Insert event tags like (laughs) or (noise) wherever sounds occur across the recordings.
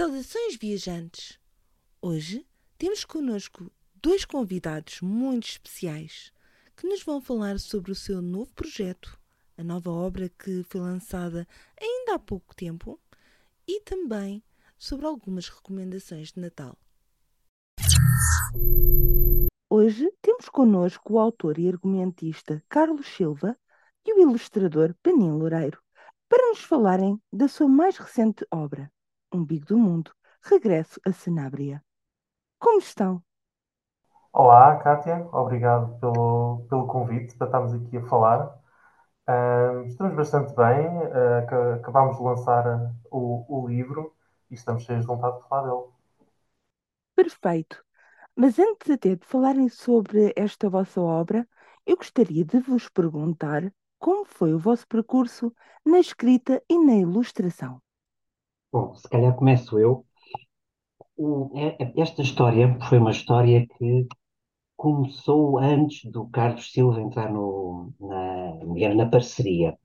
Saudações, viajantes! Hoje temos connosco dois convidados muito especiais que nos vão falar sobre o seu novo projeto, a nova obra que foi lançada ainda há pouco tempo e também sobre algumas recomendações de Natal. Hoje temos connosco o autor e argumentista Carlos Silva e o ilustrador Panin Loureiro para nos falarem da sua mais recente obra, Umbigo do Mundo, Regresso a Senábria. Como estão? Olá, Kátia, obrigado pelo, pelo convite para estarmos aqui a falar. Uh, estamos bastante bem, uh, acabámos de lançar o, o livro e estamos cheios de vontade de falar dele. Perfeito. Mas antes até de falarem sobre esta vossa obra, eu gostaria de vos perguntar como foi o vosso percurso na escrita e na ilustração. Bom, se calhar começo eu. É, é, esta história foi uma história que começou antes do Carlos Silva entrar no, na, na parceria.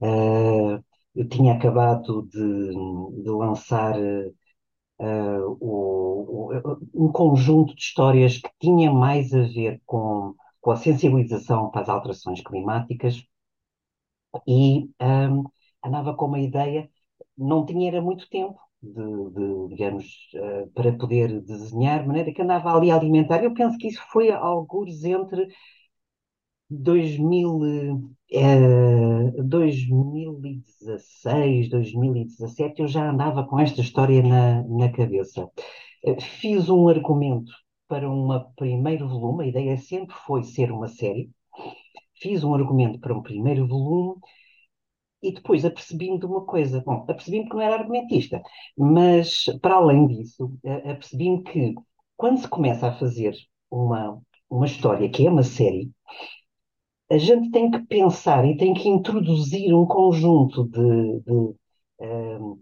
Uh, eu tinha acabado de, de lançar uh, o, o, um conjunto de histórias que tinha mais a ver com, com a sensibilização para as alterações climáticas e um, andava com uma ideia, não tinha era muito tempo de, de digamos, uh, para poder desenhar, de maneira que andava ali a alimentar. Eu penso que isso foi alguns entre 2000, eh, 2016, 2017, eu já andava com esta história na, na cabeça. Eh, fiz um argumento para um primeiro volume, a ideia sempre foi ser uma série. Fiz um argumento para um primeiro volume e depois apercebi-me de uma coisa. Bom, apercebi-me que não era argumentista, mas para além disso, apercebi-me que quando se começa a fazer uma, uma história que é uma série, a gente tem que pensar e tem que introduzir um conjunto de, de, ehm,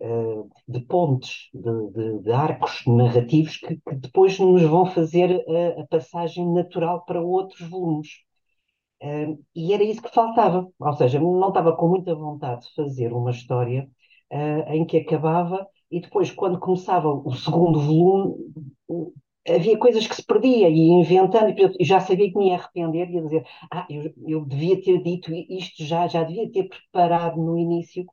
eh, de pontes, de, de, arcos narrativos que, que, depois nos vão fazer a, a, passagem natural para outros volumes. E era isso que faltava, ou seja, não estava com muita vontade de fazer uma história uh, em que acabava e depois, quando começava o segundo volume, havia coisas que se perdia e inventando, e já sabia que me ia arrepender e ia dizer, ah, eu, eu devia ter dito isto já, já devia ter preparado no início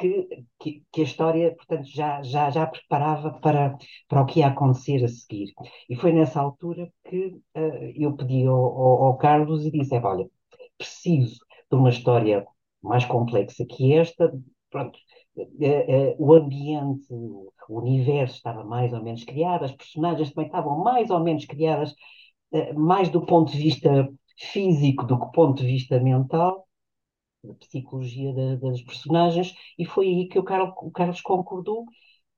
que, que, que, a história, portanto, já, já, já preparava para, para o que ia acontecer a seguir. E foi nessa altura que uh, eu pedi ao, ao, ao, Carlos e disse, olha, preciso de uma história mais complexa que esta, pronto, uh, uh, o ambiente, o universo estava mais ou menos criado, as personagens também estavam mais ou menos criadas, mais do ponto de vista físico do que do ponto de vista mental, da psicologia da, das personagens, e foi aí que o Carlos, o Carlos concordou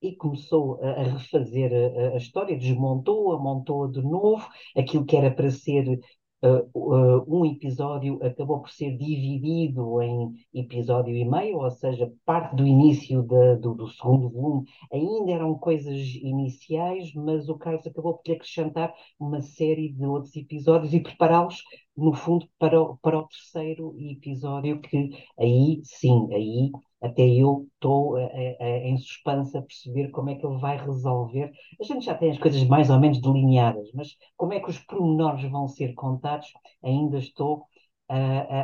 e começou a, refazer a, a, história, desmontou-a, montou-a de novo, aquilo que era para ser uh, um episódio acabou por ser dividido em episódio e meio, ou seja, parte do início do, do, segundo volume ainda eram coisas iniciais, mas o Carlos acabou por acrescentar uma série de outros episódios e prepará-los, no fundo, para, o, para o terceiro episódio, que aí sim, aí até eu estou em suspense a perceber como é que ele vai resolver. A gente já tem as coisas mais ou menos delineadas, mas como é que os pormenores vão ser contados, ainda estou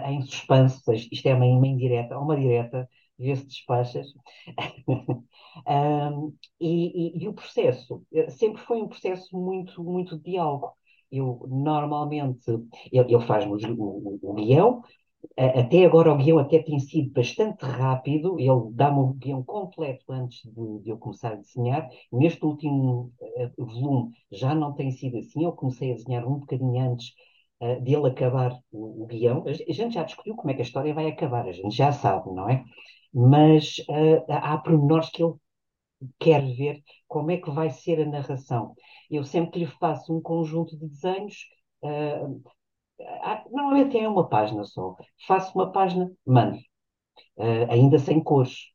em suspense. Isto é uma, uma indireta, uma direta, vê-se despachas. (laughs) um, e, e, e, o processo eh, sempre foi um processo muito, muito de diálogo. Eu normalmente, ele, ele faz o, o, o guião, até agora o guião até tem sido bastante rápido, ele dá-me o guião completo antes de, de, eu começar a desenhar. Neste último uh, volume já não tem sido assim, eu comecei a desenhar um bocadinho antes uh, dele acabar o, o, guião. A gente já discutiu como é que a história vai acabar, a gente já sabe, não é? Mas uh, há pormenores que ele quer ver como é que vai ser a narração. Eu sempre que lhe faço um conjunto de desenhos, uh, normalmente é uma página só. Faço uma página, mando, uh, ainda sem cores.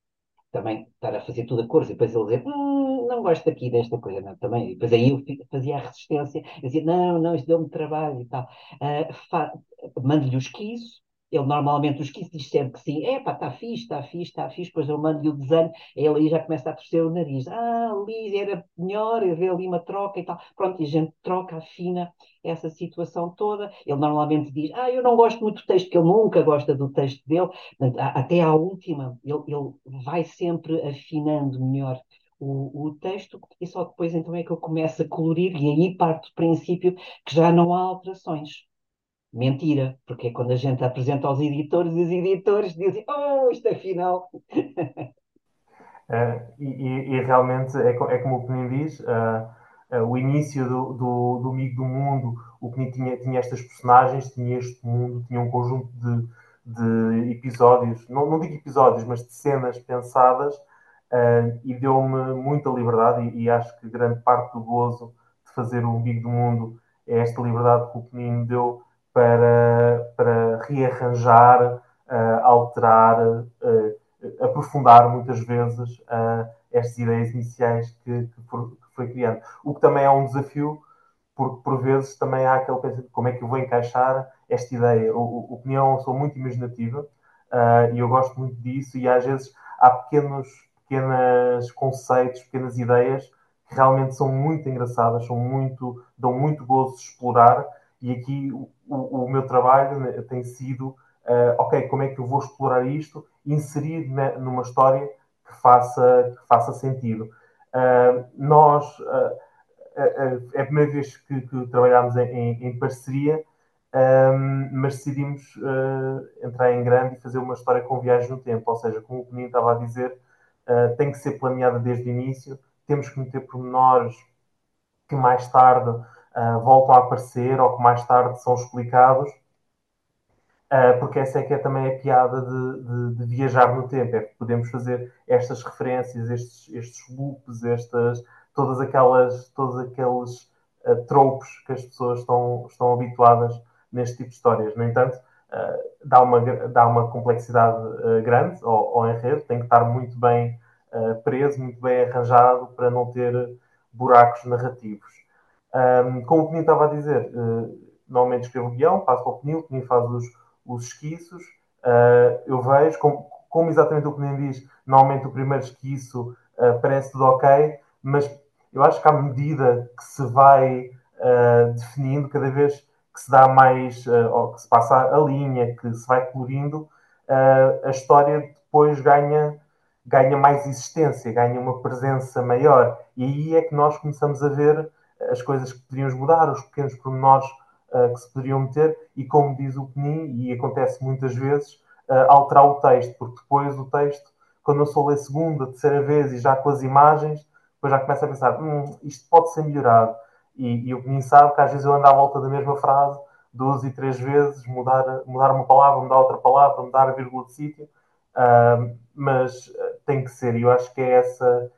Também estar a fazer tudo a cores e depois ele dizer, hum, não gosto aqui desta coisa, não, também. E depois aí eu fazia a resistência, dizia, não, não, isto deu-me trabalho e tal. Uh, Mando-lhe o esquizo, ele normalmente, os 15 diz sempre que sim, é pá, está fixe, está fixe, está fixe, depois eu mando-lhe o desenho, ele aí já começa a torcer o nariz. Ah, ali era melhor, eu ver ali uma troca e tal. Pronto, e a gente troca, afina essa situação toda. Ele normalmente diz, ah, eu não gosto muito do texto, que ele nunca gosta do texto dele. Até à última, ele, ele vai sempre afinando melhor o, o, texto e só depois então é que eu começo a colorir e aí parte do princípio que já não há alterações. Mentira, porque é quando a gente apresenta aos editores os editores dizem, oh, isto afinal. Uh, (laughs) e, e, realmente é, é, como o Penin diz, uh, uh, o início do, do, do Amigo do Mundo, o Penin tinha, tinha estas personagens, tinha este mundo, tinha um conjunto de, de episódios, não, não digo episódios, mas de cenas pensadas, e deu-me muita liberdade, e, e, acho que grande parte do gozo de fazer o Amigo do Mundo é esta liberdade que o Penin deu para, para rearranjar, uh, alterar, uh, aprofundar muitas vezes uh, estas ideias iniciais que, que, foi criando. O que também é um desafio, porque por vezes também há aquele pensamento como é que eu vou encaixar esta ideia. O, o sou muito imaginativa e eu gosto muito disso, e às vezes há pequenos, pequenos conceitos, pequenas ideias que realmente são muito engraçadas, são muito, dão muito gozo de explorar e aqui o, o, meu trabalho né, tem sido, uh, ok, como é que eu vou explorar isto inserir né, numa história que faça, que faça sentido. Uh, nós, uh, é a primeira vez que, que trabalhamos em, em, em parceria, um, mas decidimos entrar em grande e fazer uma história com viagem no tempo, ou seja, como o Peninho estava a dizer, tem que ser planeada desde o início, temos que meter pormenores que mais tarde uh, voltam a aparecer ou que mais tarde são explicados, uh, porque essa é que é também a piada de, de, de, viajar no tempo, é que podemos fazer estas referências, estes, estes loops, estas, todas aquelas, todos aqueles uh, tropes que as pessoas estão, estão habituadas neste tipo de histórias. No entanto, dá, uma, dá uma complexidade grande ao, ao enredo, tem que estar muito bem preso, muito bem arranjado para não ter buracos narrativos. Um, como o Peninho estava a dizer, uh, normalmente escrevo o guião, passo para o Peninho, o Peninho faz os, os esquiços, uh, eu vejo, como, como, exatamente o Peninho diz, normalmente o primeiro esquiço uh, parece tudo ok, mas eu acho que à medida que se vai definindo, cada vez que se dá mais, ou que se passa a linha, que se vai colorindo, a história depois ganha ganha mais existência, ganha uma presença maior. E aí é que nós começamos a ver as coisas que poderiam mudar, os pequenos pormenores uh, que se poderiam meter e, como diz o Penin, e acontece muitas vezes, uh, alterar o texto, porque depois o texto, quando eu sou ler segunda, terceira vez e já com as imagens, depois já começo a pensar, hum, isto pode ser melhorado. E, e o Penin sabe que às vezes eu ando à volta da mesma frase duas e três vezes, mudar, mudar uma palavra, mudar outra palavra, mudar a vírgula de sítio, uh, mas tem que ser, e eu acho que é essa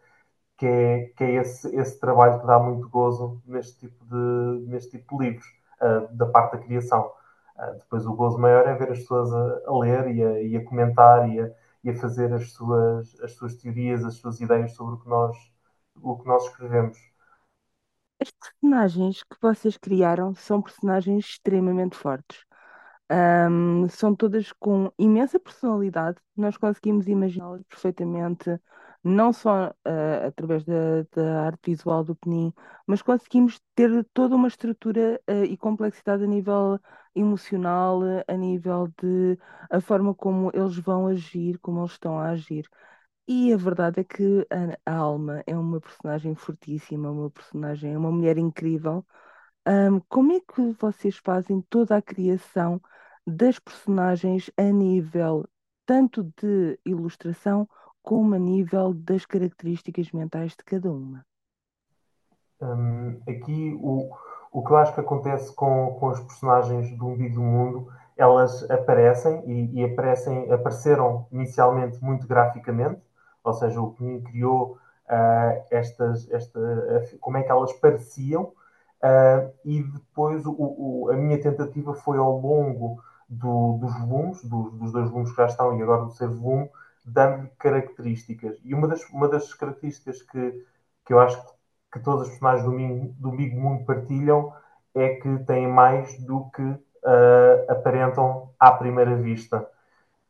que é, que é esse, esse trabalho que dá muito gozo neste tipo de, neste tipo de livros, uh, da parte da criação. Uh, depois o gozo maior é ver as pessoas a, a ler e a, e a comentar e a, e a, fazer as suas, as suas teorias, as suas ideias sobre o que nós, o que nós escrevemos. As personagens que vocês criaram são personagens extremamente fortes. Um, são todas com imensa personalidade, nós conseguimos imaginá-las perfeitamente não só uh, através da, da, arte visual do Penin, mas conseguimos ter toda uma estrutura uh, e complexidade a nível emocional, a nível de a forma como eles vão agir, como eles estão a agir. E a verdade é que a, a Alma é uma personagem fortíssima, uma personagem, é uma mulher incrível. Um, como é que vocês fazem toda a criação das personagens a nível tanto de ilustração como a nível das características mentais de cada uma? Um, aqui o, o que eu acho que acontece com, com as personagens do Umbigo do Mundo, elas aparecem e, e, aparecem, apareceram inicialmente muito graficamente, ou seja, o que me criou uh, estas, esta, como é que elas pareciam, uh, e depois o, o, a minha tentativa foi ao longo do, dos volumes, do, dos dois volumes que já estão e agora do terceiro volume, dando-lhe características. E uma das, uma das características que, que eu acho que todos os personagens do, do Big Mundo partilham é que têm mais do que uh, aparentam à primeira vista.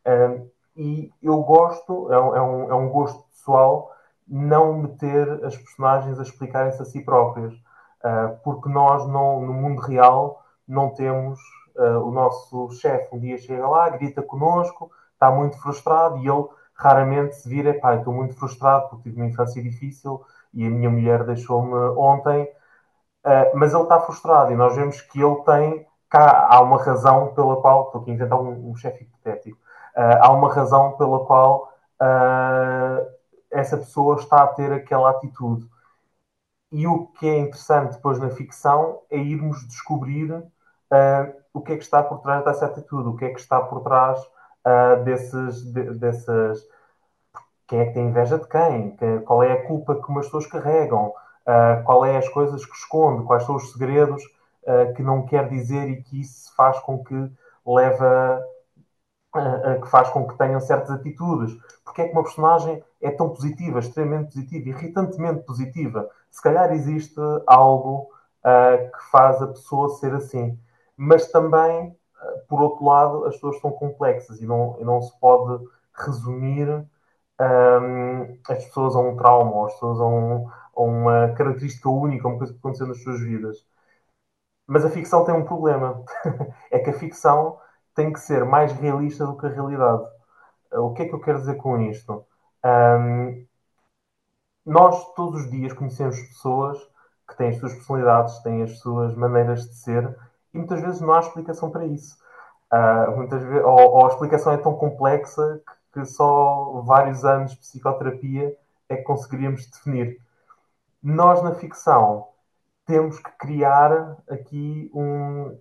Uh, e eu gosto, é um, é, um, é um gosto pessoal, não meter as personagens a explicarem-se a si próprias, uh, porque nós não, no mundo real não temos o nosso chefe um dia chega lá, grita connosco, está muito frustrado e ele raramente se vira, pá, estou muito frustrado porque tive uma infância difícil e a minha mulher deixou-me ontem, uh, mas ele está frustrado e nós vemos que ele tem, cá há uma razão pela qual, estou aqui a inventar um, um chefe hipotético, uh, há uma razão pela qual uh, essa pessoa está a ter aquela atitude. E o que é interessante depois na ficção é irmos descobrir o que é que está por trás dessa atitude, o que é que está por trás uh, desses, de, dessas. Quem é que tem inveja de quem? Qual é a culpa que umas pessoas carregam? Uh, qual é as coisas que esconde? Quais são os segredos uh, que não quer dizer e que isso faz com que leva. que faz com que tenham certas atitudes? Porque é que uma personagem é tão positiva, extremamente positiva, irritantemente positiva? Se calhar existe algo que faz a pessoa ser assim. Mas também por outro lado, as pessoas são complexas e não, e não se pode resumir um, as pessoas a um trauma, ou as pessoas a, um, a uma característica única, uma coisa que aconteceu nas suas vidas. Mas a ficção tem um problema. (laughs) é que a ficção tem que ser mais realista do que a realidade. O que é que eu quero dizer com isto? Um, nós, todos os dias, conhecemos pessoas que têm as suas personalidades, têm as suas maneiras de ser e muitas vezes não há explicação para isso. Uh, muitas vezes, ou, ou, a explicação é tão complexa que, só vários anos de psicoterapia é que conseguiríamos definir. Nós, na ficção, temos que criar aqui um.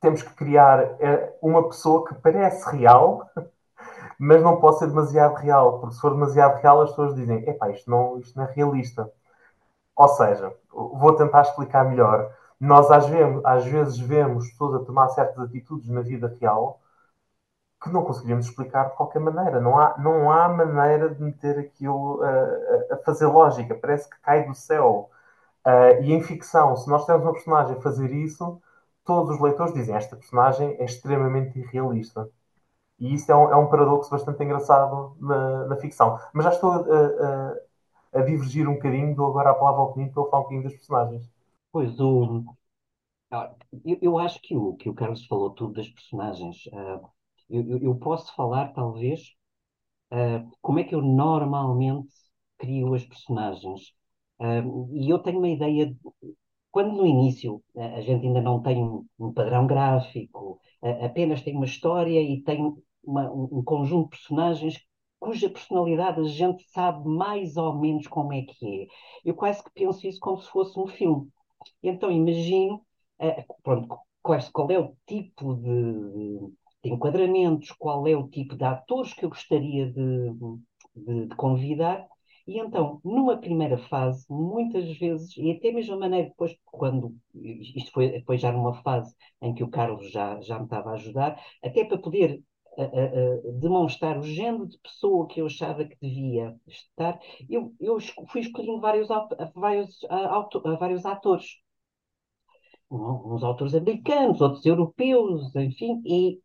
Temos que criar é, uma pessoa que parece real, (laughs) mas não pode ser demasiado real, porque se for demasiado real, as pessoas dizem: epá, isto não, isto não é realista. Ou seja, vou tentar explicar melhor nós às, vezes, às vezes vemos pessoas a tomar certas atitudes na vida real que não conseguimos explicar de qualquer maneira. Não há, não há maneira de meter aquilo a, a fazer lógica. Parece que cai do céu. Uh, e em ficção, se nós temos uma personagem a fazer isso, todos os leitores dizem esta personagem é extremamente irrealista. E isso é um, é um paradoxo bastante engraçado na, na ficção. Mas já estou a, a, a, divergir um bocadinho, dou agora a palavra ao Peninho para falar um bocadinho das personagens. Pois, o, ah, eu, eu acho que o, que o Carlos falou tudo das personagens. Ah, eu, eu- posso falar, talvez, ah, como é que eu normalmente crio as personagens. Ah, e eu tenho uma ideia, de- quando no início a gente ainda não tem um, padrão gráfico, apenas tem uma história e tem uma- um conjunto de personagens cuja personalidade a gente sabe mais ou menos como é que é. Eu quase que penso isso como se fosse um filme. Então imagino, uh, pronto, qual, é o tipo de, enquadramentos, qual é o tipo de atores que eu gostaria de, de, de convidar. E então, numa primeira fase, muitas vezes, e até mesmo a maneira depois, quando isto foi depois já numa fase em que o Carlos já, já me estava a ajudar, até para poder a, a, demonstrar o género de pessoa que eu achava que devia estar, eu, eu fui escolhendo vários, vários, vários atores. Uns autores americanos, outros europeus, enfim, e,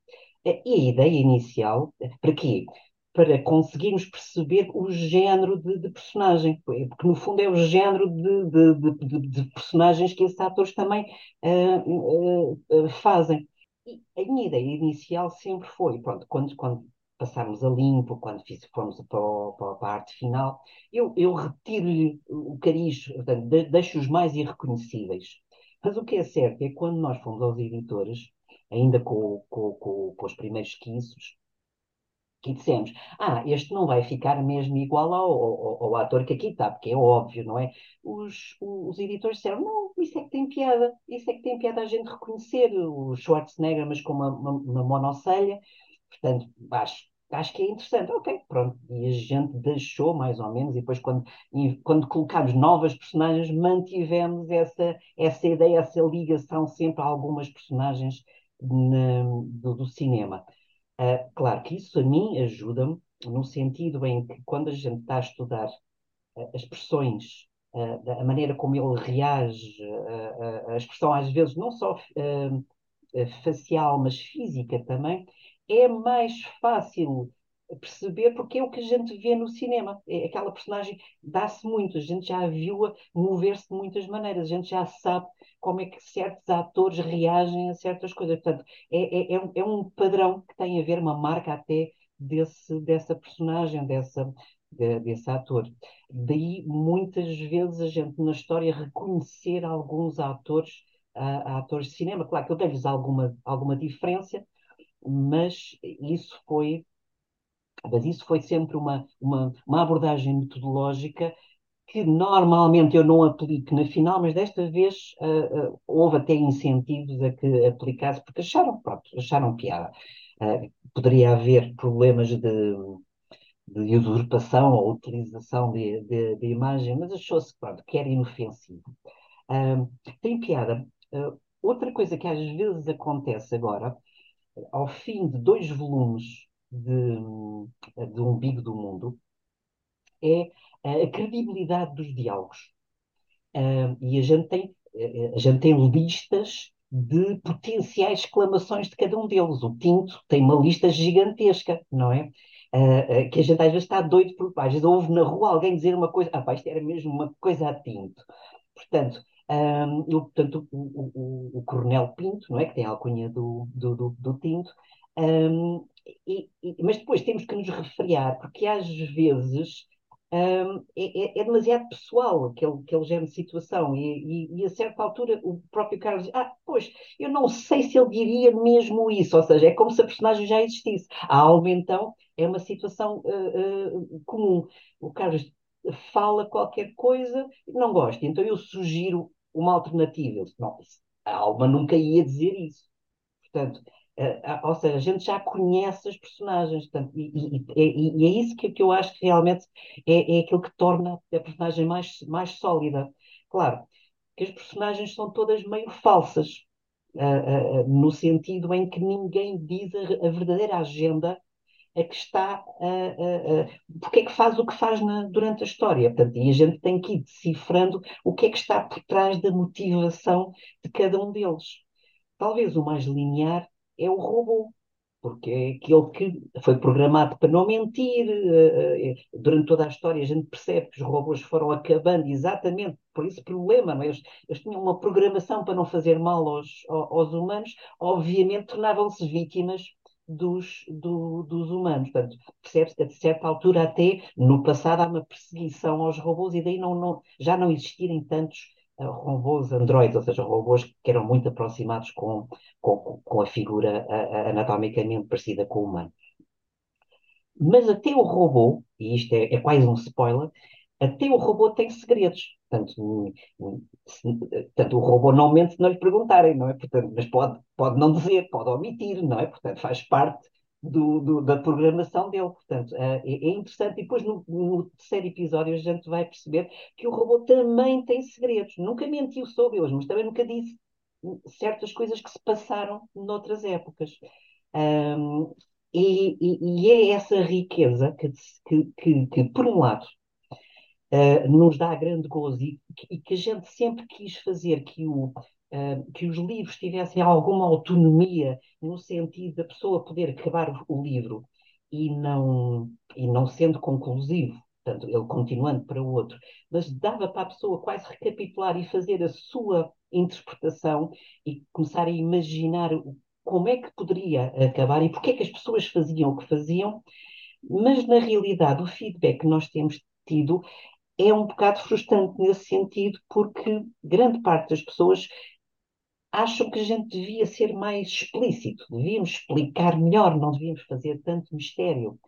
e a ideia inicial, para quê? Para conseguirmos perceber o género de, de, personagem, porque no fundo é o género de, de, de personagens que esses atores também uh, uh, fazem. E a minha ideia inicial sempre foi, pronto, quando, quando passarmos a limpo, quando fiz, para, para, para, a arte final, eu, eu retiro-lhe o cariz, portanto, deixo-os mais irreconhecíveis. Mas o que é certo é que quando nós fomos aos editores, ainda com, com, com, com os primeiros quiços, que dissemos, ah, este não vai ficar mesmo igual ao, ao, ao, ator que aqui está, porque é óbvio, não é? Os, os editores disseram, não, isso é que tem piada, isso é que tem piada a gente reconhecer o Schwarzenegger, mas com uma, uma, uma monocelha, portanto, acho, acho que é interessante, ok, pronto, e a gente deixou mais ou menos, e depois quando, quando colocámos novas personagens, mantivemos essa, essa ideia, essa ligação sempre a algumas personagens na, do, do cinema. Uh, claro que isso a mim ajuda-me no sentido em que quando a gente está a estudar uh, as expressões, uh, a maneira como ele reage, a expressão às vezes não só facial, mas física também, é mais fácil perceber porque é o que a gente vê no cinema. É, aquela personagem dá-se muito, a gente já a viu-a mover-se de muitas maneiras, a gente já sabe como é que certos atores reagem a certas coisas. Portanto, é, é, é um é padrão que tem a ver, uma marca até desse, dessa personagem, dessa, de, desse ator. Daí, muitas vezes, a gente na história reconhecer alguns atores, uh, atores de cinema. Claro que eu tenho-lhes alguma, alguma diferença, mas isso foi mas isso foi sempre uma, uma, uma abordagem metodológica que normalmente eu não aplico na final, mas desta vez uh, uh, houve até incentivos a que aplicasse, porque acharam, pronto, acharam piada. Uh, poderia haver problemas de, de usurpação ou utilização de, de, de imagem, mas achou-se que era inofensivo. tem piada. outra coisa que às vezes acontece agora, ao fim de dois volumes de, de Umbigo do Mundo é a credibilidade dos diálogos. Uh, e a gente, tem, a gente tem listas de potenciais exclamações de cada um deles. O Tinto tem uma lista gigantesca, não é? Uh, uh, que a gente às vezes está doido por. Às vezes ouve na rua alguém dizer uma coisa, ah, pá, isto era mesmo uma coisa a Tinto. Portanto, um, eu, portanto o, o, o, Coronel Pinto, não é? Que tem a alcunha do, do, do, do Tinto, um, e, e, mas depois temos que nos refriar, porque às vezes um, é, é, é, demasiado pessoal aquele, aquele género de situação, e, e, e, a certa altura o próprio Carlos diz: Ah, pois, eu não sei se ele diria mesmo isso, ou seja, é como se a personagem já existisse. A alma, então, é uma situação uh, uh, comum. O Carlos fala qualquer coisa, não gosta, então eu sugiro uma alternativa. Não, a alma nunca ia dizer isso. Portanto, Uh, ou seja, a gente já conhece as personagens, portanto, e, e, e, e, é isso que, que eu acho que realmente é, é aquilo que torna a personagem mais, mais sólida. Claro, que as personagens são todas meio falsas, uh, uh, no sentido em que ninguém diz a, a verdadeira agenda a que está, porque é que faz o que faz na, durante a história. Portanto, e a gente tem que ir decifrando o que é que está por trás da motivação de cada um deles. Talvez o mais linear é o robô, porque é aquele que foi programado para não mentir. Eh, eh, durante toda a história a gente percebe que os robôs foram acabando exatamente por esse problema. Não é? eles, eles, tinham uma programação para não fazer mal aos, aos humanos, obviamente tornavam-se vítimas dos, do, dos humanos. Portanto, percebe-se que a certa altura até no passado há uma perseguição aos robôs e daí não, não, já não existirem tantos robôs androides, ou seja, robôs que eram muito aproximados com, com, com a figura anatomicamente parecida com o humano. Mas até o robô, e isto é, é quase um spoiler, até o robô tem segredos. Portanto, portanto, o robô não mente se não lhe perguntarem, não é? Portanto, mas pode, pode não dizer, pode omitir, não é? Portanto, faz parte do, do, da programação dele. Portanto, uh, é, é, interessante. E depois, no, no, terceiro episódio, a gente vai perceber que o robô também tem segredos. Nunca mentiu sobre eles, mas também nunca disse certas coisas que se passaram noutras épocas. Um, e, e, e, é essa riqueza que, que, que, que por um lado, uh, nos dá grande gozo e que, e que a gente sempre quis fazer que o, que os livros tivessem alguma autonomia no sentido da pessoa poder acabar o, o livro e não, e não sendo conclusivo, portanto, ele continuando para o outro, mas dava para a pessoa quase recapitular e fazer a sua interpretação e começar a imaginar como é que poderia acabar e porque é que as pessoas faziam o que faziam, mas na realidade o feedback que nós temos tido é um bocado frustrante nesse sentido, porque grande parte das pessoas acham que a gente devia ser mais explícito, devíamos explicar melhor, não devíamos fazer tanto mistério.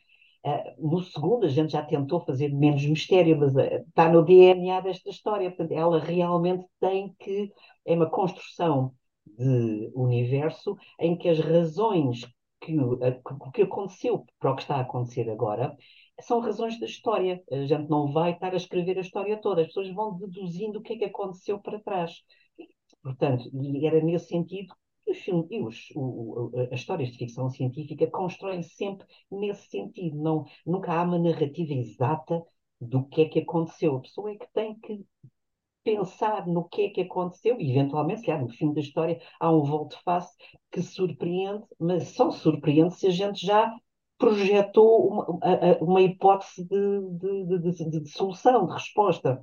Uh, no segundo, a gente já tentou fazer menos mistério, mas uh, está no DNA desta história. Portanto, ela realmente tem que. É uma construção de universo em que as razões que o que aconteceu para o que está a acontecer agora são razões da história. A gente não vai estar a escrever a história toda, as pessoas vão deduzindo o que é que aconteceu para trás. Portanto, e era nesse sentido que os filmes e os, o, as histórias de ficção científica constroem-se sempre nesse sentido. Não, nunca há uma narrativa exata do que é que aconteceu. A pessoa é que tem que pensar no que é que aconteceu e, eventualmente, se há no fim da história, há um volte-face que surpreende, mas só surpreende se a gente já projetou uma, uma hipótese de, de, de, de, solução, de resposta.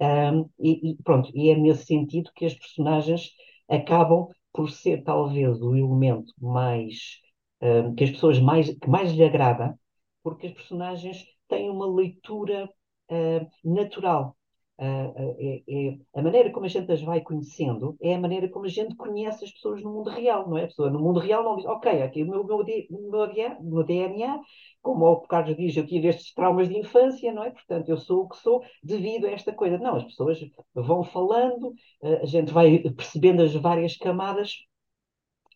Um, e, e, pronto, e é nesse sentido que as personagens acabam por ser talvez o elemento mais um, que as pessoas mais que mais lhe agrada, porque as personagens têm uma leitura uh, natural é, é, a maneira como a gente as vai conhecendo é a maneira como a gente conhece as pessoas no mundo real, não é? A pessoa no mundo real não diz, ok, aqui o meu, meu, meu, meu DNA, como o Carlos diz, eu tive estes traumas de infância, não é? Portanto, eu sou o que sou devido a esta coisa. Não, as pessoas vão falando, a gente vai percebendo as várias camadas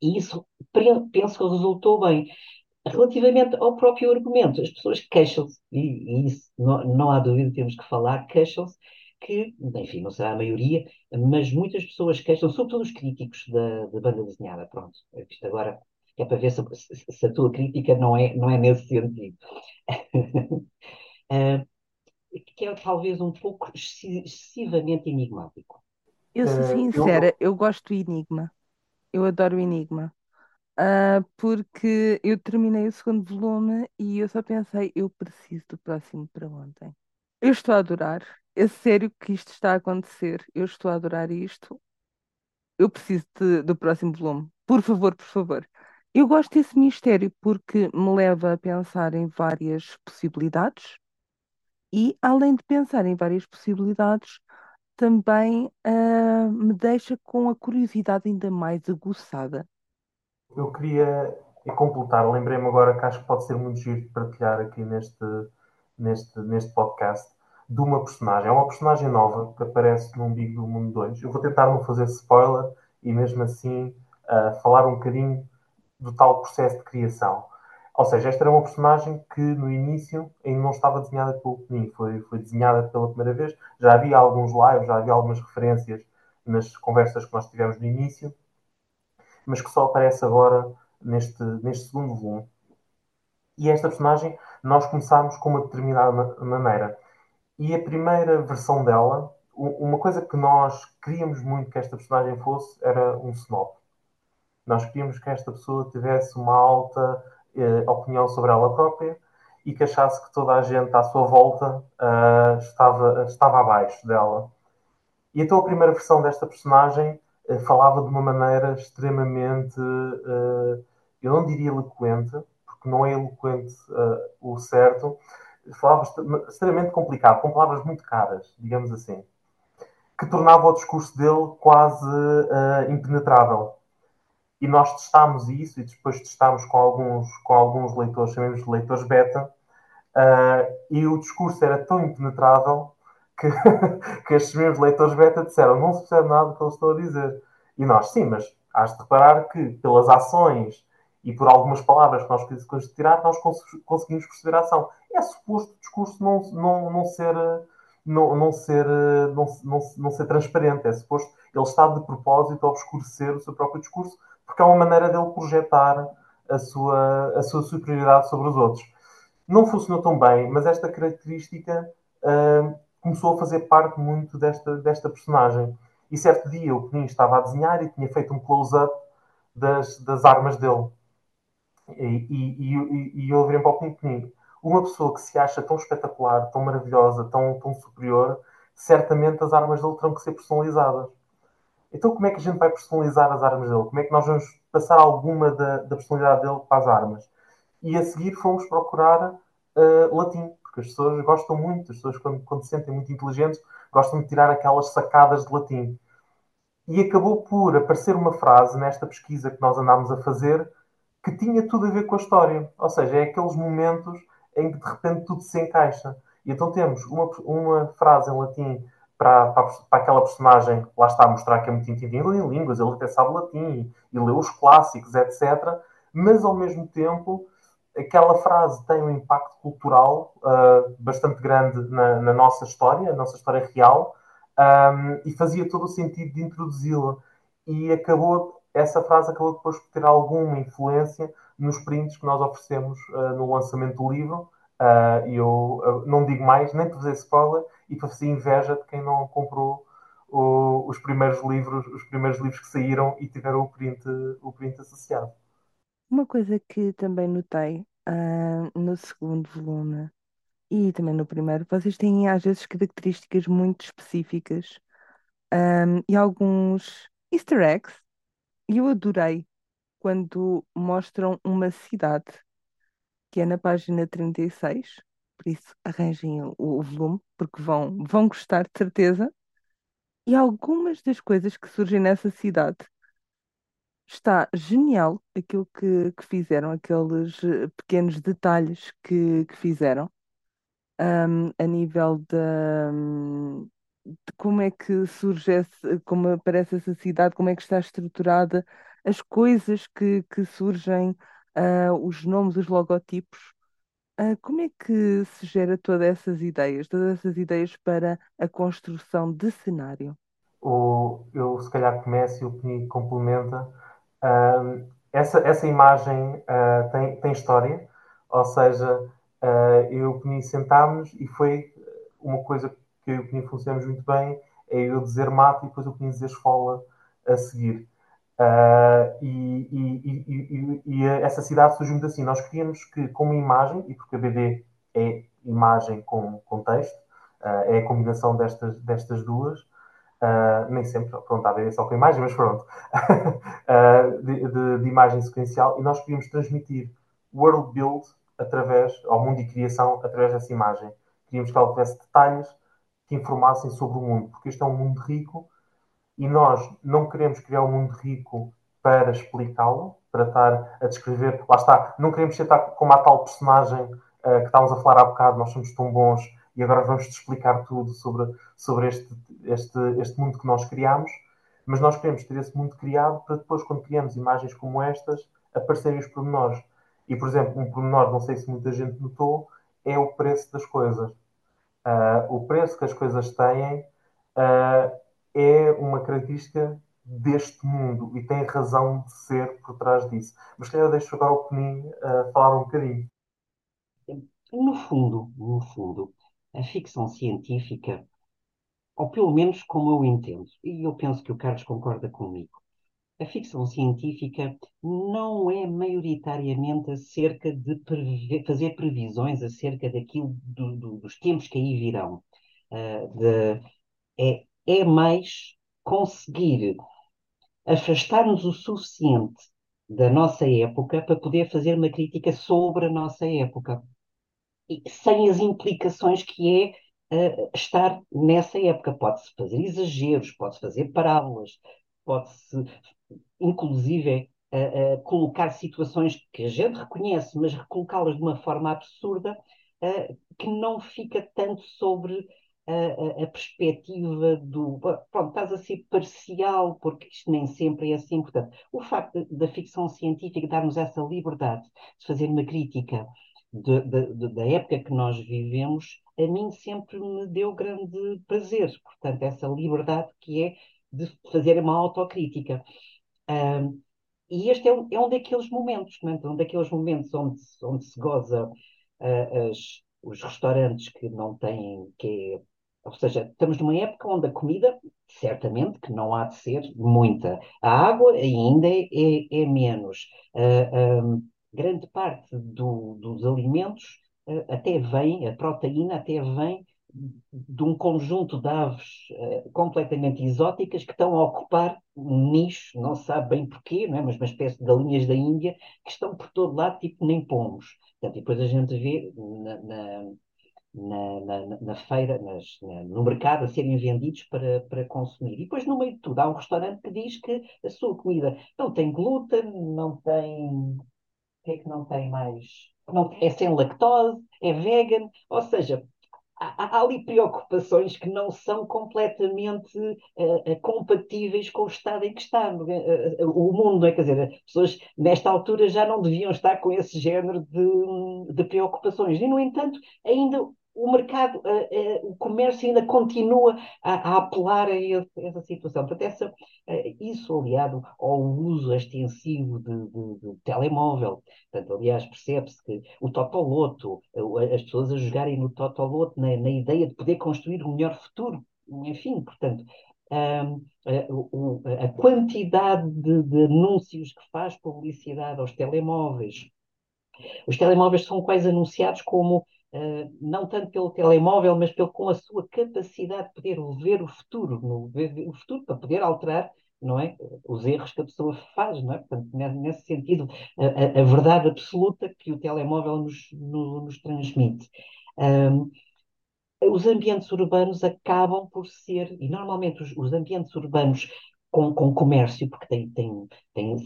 e isso penso que resultou bem. Relativamente ao próprio argumento, as pessoas queixam-se, e, e, isso não, não há dúvida, temos que falar, queixam-se que, enfim, não será a maioria, mas muitas pessoas queixam, sobretudo os críticos da, da banda desenhada. Pronto, isto agora é para ver se, se, a tua crítica não é, não é nesse sentido. uh, (laughs) que é talvez um pouco excessivamente enigmático. Eu sou sincera, eu gosto do Enigma. Eu adoro o Enigma. Uh, porque eu terminei o segundo volume e eu só pensei, eu preciso do próximo para ontem. Eu estou a adorar. É sério que isto está a acontecer. Eu estou a adorar isto. Eu preciso de- do próximo volume. Por favor, por favor. Eu gosto desse mistério porque me leva a pensar em várias possibilidades e, além de pensar em várias possibilidades, também ah, me deixa com a curiosidade ainda mais aguçada. Eu queria completar, lembrei-me agora que acho que pode ser muito giro partilhar aqui neste, neste, neste podcast de uma personagem. É uma personagem nova que aparece no Big do Mundo 2. Eu vou tentar não fazer spoiler e mesmo assim uh, falar um bocadinho do tal processo de criação. Ou seja, esta era uma personagem que no início ainda não estava desenhada pelo Penin, foi, foi desenhada pela primeira vez. Já havia alguns lives, já havia algumas referências nas conversas que nós tivemos no início, mas que só aparece agora neste, neste segundo volume. E esta personagem nós começámos com uma determinada maneira. E a primeira versão dela, uma coisa que nós queríamos muito que esta personagem fosse, era um snob. Nós queríamos que esta pessoa tivesse uma alta eh, opinião sobre ela própria e que achasse que toda a gente à sua volta uh, estava, estava abaixo dela. E então a primeira versão desta personagem uh, falava de uma maneira extremamente, uh, eu não diria eloquente, porque não é eloquente o certo, falava extremamente complicado, com palavras muito caras, digamos assim, que tornava o discurso dele quase uh, impenetrável. E nós testámos isso e depois testámos com alguns, com alguns leitores, chamemos de leitores beta, uh, e o discurso era tão impenetrável que, (laughs) que estes mesmos leitores beta disseram não se percebe nada do que eles estão a dizer. E nós, sim, mas has de reparar que pelas ações e por algumas palavras que nós conseguimos tirar, nós conseguimos perceber a ação. É suposto o discurso não, não, não ser. Não, não, ser, não, não, não ser transparente, é suposto ele está de propósito a obscurecer o seu próprio discurso, porque é uma maneira dele projetar a sua, a sua superioridade sobre os outros. Não funcionou tão bem, mas esta característica uh, começou a fazer parte muito desta, desta personagem. E certo dia o Penin estava a desenhar e tinha feito um close-up das, das armas dele. E, e, e, e eu virei para o Penin. Uma pessoa que se acha tão espetacular, tão maravilhosa, tão, tão superior, certamente as armas dele terão que ser personalizadas. Então, como é que a gente vai personalizar as armas dele? Como é que nós vamos passar alguma da, da personalidade dele para as armas? E a seguir fomos procurar uh, latim, porque as pessoas gostam muito, as pessoas, quando, quando se sentem muito inteligentes, gostam de tirar aquelas sacadas de latim. E acabou por aparecer uma frase nesta pesquisa que nós andámos a fazer que tinha tudo a ver com a história. Ou seja, é aqueles momentos em que de repente tudo se encaixa. E então temos uma, uma frase em latim para, para, para, aquela personagem, lá está a mostrar que é muito entendido em línguas, ele até sabe latim e, lê os clássicos, etc. Mas ao mesmo tempo, aquela frase tem um impacto cultural uh, bastante grande na, na, nossa história, na nossa história real, um, e fazia todo o sentido de introduzi-la. E acabou essa frase acabou depois por ter alguma influência nos prints que nós oferecemos uh, no lançamento do livro. Uh, eu uh, não digo mais, nem para fazer spoiler e para fazer inveja de quem não comprou o, os primeiros livros, os primeiros livros que saíram e tiveram o print, o print associado. Uma coisa que também notei no segundo volume e também no primeiro, vocês têm às vezes características muito específicas ahm, e alguns easter eggs. E eu adorei quando mostram uma cidade, que é na página 36, por isso arranjem o, volume, porque vão, vão gostar de certeza. E algumas das coisas que surgem nessa cidade está genial aquilo que, que fizeram, aqueles eh, pequenos detalhes que, que fizeram, ahm, a nível da, hum, como é que surge, esse, como aparece essa cidade, como é que está estruturada, as coisas que, que surgem, ah, os nomes, os logotipos. Ah, como é que se gera todas essas ideias, todas essas ideias para a construção de cenário? O, eu, se calhar, começo e o Pini complementa. Um, essa, essa imagem uh, tem, tem história, ou seja, uh, eu e o Pini sentámos e foi uma coisa que o Pini funcionamos muito bem, é eu dizer mato e depois o Pini dizer escola a seguir. Uh, e, e, e, e, essa cidade surgiu muito assim. Nós queríamos que, com uma imagem, e porque a BD é imagem com, com texto, uh, é a combinação destas, destas duas, uh, nem sempre, pronto, a BD só com imagem, mas pronto, (laughs) de, de, de, imagem sequencial, e nós queríamos transmitir world build através, ao mundo e criação, através dessa imagem. Queríamos que ela tivesse detalhes que informassem sobre o mundo, porque este é um mundo rico e nós não queremos criar um mundo rico para explicá-lo, para estar a descrever. Lá está, não queremos ser como a tal personagem uh, que estávamos a falar há bocado, nós somos tão bons e agora vamos-te explicar tudo sobre, sobre este, este, este mundo que nós criamos, mas nós queremos ter esse mundo criado para depois, quando criamos imagens como estas, aparecerem os pormenores. E, por exemplo, um pormenor, não sei se muita gente notou, é o preço das coisas. Uh, o preço que as coisas têm uh, é uma característica deste mundo e tem razão de ser por trás disso. Mas calhar deixo agora o Penin uh, falar um bocadinho. No fundo, no fundo, a ficção científica, ou pelo menos como eu entendo, e eu penso que o Carlos concorda comigo, a ficção científica não é maioritariamente acerca de fazer previsões acerca daquilo do, do, dos tempos que aí virão. Uh, de, é é mais conseguir afastar-nos o suficiente da nossa época para poder fazer uma crítica sobre a nossa época, e sem as implicações que é uh, estar nessa época. Pode-se fazer exageros, pode-se fazer parábolas, pode-se, inclusive, uh, uh, colocar situações que a gente reconhece, mas recolocá-las de uma forma absurda, que não fica tanto sobre a, a, perspectiva do. Pronto, estás a ser parcial, porque isto nem sempre é assim. Portanto, o facto da ficção científica dar-nos essa liberdade de fazer uma crítica de, de, de, da época que nós vivemos, a mim sempre me deu grande prazer. Portanto, essa liberdade que é de fazer uma autocrítica. Um, e este é um, é um daqueles momentos, não é? um daqueles momentos onde, onde se goza uh, as, os restaurantes que não têm, que é ou seja, estamos numa época onde a comida, certamente, que não há de ser muita. A água ainda é, é, é menos. Uh, grande parte do, dos alimentos uh, até vem, a proteína até vem de um conjunto de aves uh, completamente exóticas que estão a ocupar um nicho, não se sabe bem porquê, não é? mas uma espécie de galinhas da Índia que estão por todo lado, tipo nem pomos. Portanto, e depois a gente vê na, na na, na, feira, nas, na, no mercado, a serem vendidos para, para consumir. E depois, no meio de tudo, há um restaurante que diz que a sua comida não tem glúten, não tem. O que é que não tem mais? Não, é sem lactose, é vegan, ou seja, há, há ali preocupações que não são completamente uh, compatíveis com o estado em que está uh, o mundo. É? Quer dizer, as pessoas nesta altura já não deviam estar com esse género de, de preocupações. E, no entanto, ainda o mercado, uh, uh, o comércio ainda continua a, a apelar a, esse, a, essa situação. Portanto, essa, uh, isso aliado ao uso extensivo de, de, de telemóvel. Portanto, aliás, percebe-se que o Totoloto, as pessoas a jogarem no Totoloto na, na ideia de poder construir um melhor futuro. Enfim, portanto, a, a, quantidade de, de, anúncios que faz publicidade aos telemóveis. Os telemóveis são quase anunciados como, não tanto pelo telemóvel, mas pelo, com a sua capacidade de poder ver o futuro, no, ver o futuro para poder alterar não é? Os erros que a pessoa faz, não é? Portanto, nesse sentido, a, a verdade absoluta que o telemóvel nos, no, nos transmite. Um, os ambientes urbanos acabam por ser, e normalmente os, os ambientes urbanos com, com comércio, porque tem, tem, tem,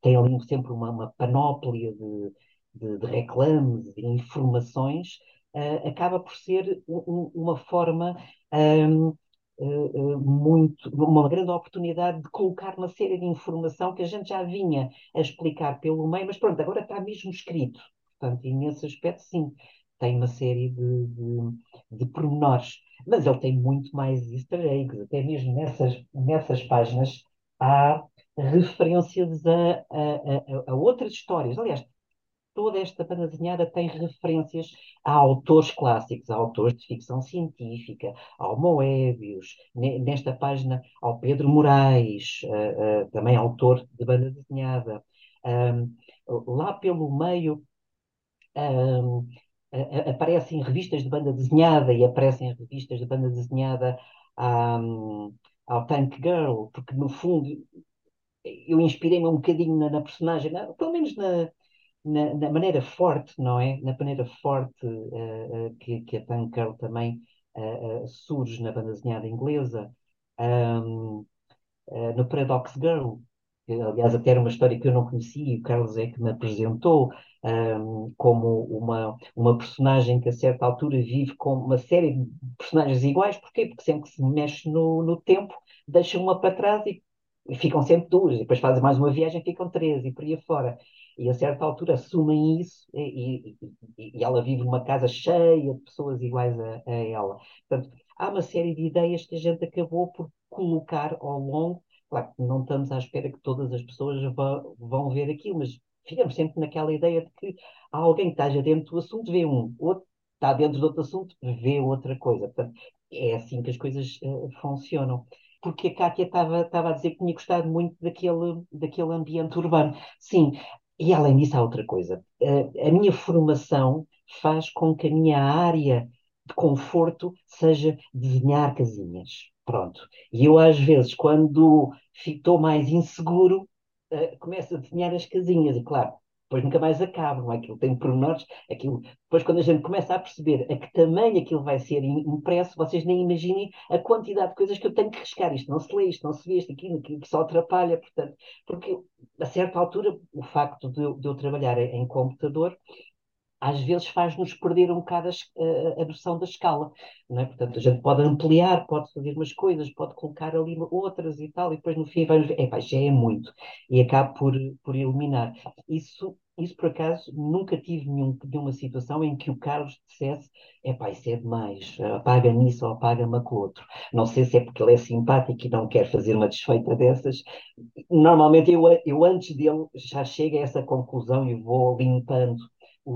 tem ali sempre uma, uma panóplia de, de, de reclames, de informações, uh, acaba por ser um, uma forma um, uh, uh, muito, uma grande oportunidade de colocar uma série de informação que a gente já vinha a explicar pelo meio, mas pronto, agora está mesmo escrito. Portanto, e nesse aspecto, sim, tem uma série de, de, de pormenores. Mas ele tem muito mais easter eggs, até mesmo nessas, nessas páginas há referências a, a, a, a outras histórias. Aliás, toda esta banda desenhada tem referências a autores clássicos, a autores de ficção científica, ao Moebius, nesta página ao Pedro Moraes, uh, uh, também autor de banda desenhada. Um, lá pelo meio um, aparecem revistas de banda desenhada e aparecem revistas de banda desenhada um, ao Tank Girl, porque no fundo eu inspirei-me um bocadinho na, na personagem, na, pelo menos na, na, na, maneira forte, não é? Na maneira forte uh, uh, que, que, a Girl também uh, surge na banda desenhada inglesa. Um, no Paradox Girl, que, aliás até era uma história que eu não conhecia e o Carlos é que me apresentou, um, como uma, uma personagem que a certa altura vive com uma série de personagens iguais. Porquê? Porque sempre que se mexe no, no tempo, deixa uma para trás e ficam sempre duas. E depois fazem mais uma viagem, ficam três e por aí afora. E a certa altura assumem isso e, e, e ela vive numa casa cheia de pessoas iguais a, a ela. Portanto, há uma série de ideias que a gente acabou por colocar ao longo. Claro que não estamos à espera que todas as pessoas vão, vão ver aquilo, mas ficamos sempre naquela ideia de que há alguém que esteja dentro do assunto, vê um, outro está dentro de outro assunto, vê outra coisa. Portanto, é assim que as coisas uh, funcionam. Porque a Kátia estava a dizer que tinha gostado muito daquele, daquele ambiente urbano. Sim, e além disso há outra coisa. Uh, a minha formação faz com que a minha área de conforto seja desenhar casinhas. Pronto. E eu, às vezes, quando estou mais inseguro, uh, começo a desenhar as casinhas, e claro, depois nunca mais acaba, não é? Aquilo tem pormenores, aquilo, depois quando a gente começa a perceber a que tamanho aquilo vai ser impresso, vocês nem imaginem a quantidade de coisas que eu tenho que riscar, isto não se lê, isto não se vê, isto aquilo, aquilo que só atrapalha, portanto, porque a certa altura o facto de eu, de eu trabalhar em computador às vezes faz-nos perder um bocado a, a, noção da escala. Não é? Portanto, a gente pode ampliar, pode fazer umas coisas, pode colocar ali outras e tal, e depois no fim vamos ver, epá, já é muito, e acaba por, por eliminar. Isso, isso, por acaso, nunca tive nenhum, nenhuma situação em que o Carlos dissesse, epá, isso é demais, apaga-me isso ou apaga-me aquilo outro. Não sei se é porque ele é simpático e não quer fazer uma desfeita dessas. Normalmente eu, eu antes dele já chego a essa conclusão e vou limpando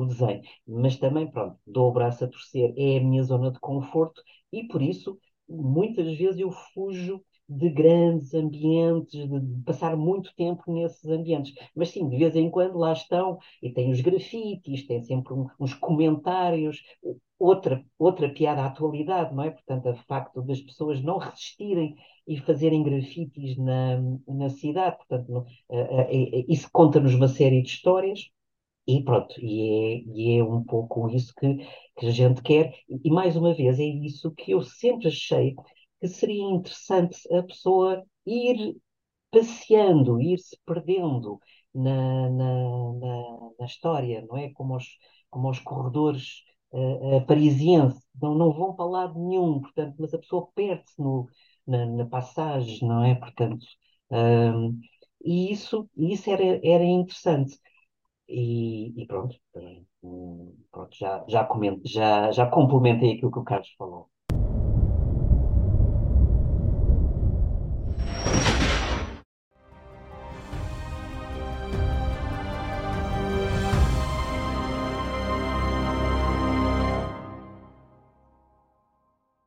o desenho. Mas também, pronto, dou o braço a torcer, é a minha zona de conforto e por isso muitas vezes eu fujo de grandes ambientes, de passar muito tempo nesses ambientes. Mas sim, de vez em quando lá estão e tem os grafites, tem sempre um, uns comentários, outra, outra piada à atualidade, não é? Portanto, o facto das pessoas não resistirem e fazerem grafites na, na cidade, portanto, uh, uh, isso conta-nos uma série de histórias e pronto, e é, e é um pouco isso que, que a gente quer. E, mais uma vez, é isso que eu sempre achei que seria interessante a pessoa ir passeando, ir se perdendo na, na, na, na história, não é? Como os, como os corredores uh, uh, parisienses, não, não vão para lado nenhum, portanto, mas a pessoa perde-se na, na passagem, não é? Portanto, um, e isso, isso era, era interessante. E, e pronto, hum, pronto, já, já, comento, já, já complementei aquilo que o Carlos falou.